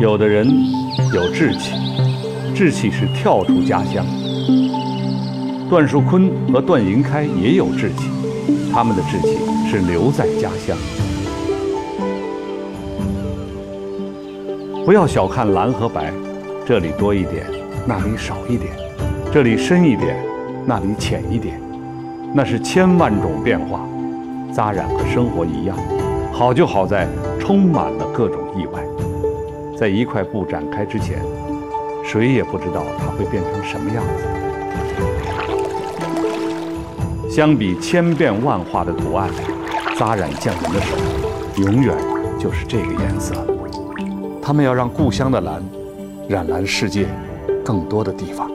有的人有志气志气是跳出家乡。段树坤和段银开也有志气他们的志气是留在家乡。不要小看蓝和白这里多一点那里少一点这里深一点那里浅一点。那是千万种变化。扎染和生活一样，好就好在充满了各种意外。在一块布展开之前，谁也不知道它会变成什么样子。相比千变万化的图案，扎染匠人的手，永远就是这个颜色。他们要让故乡的蓝，染蓝世界更多的地方。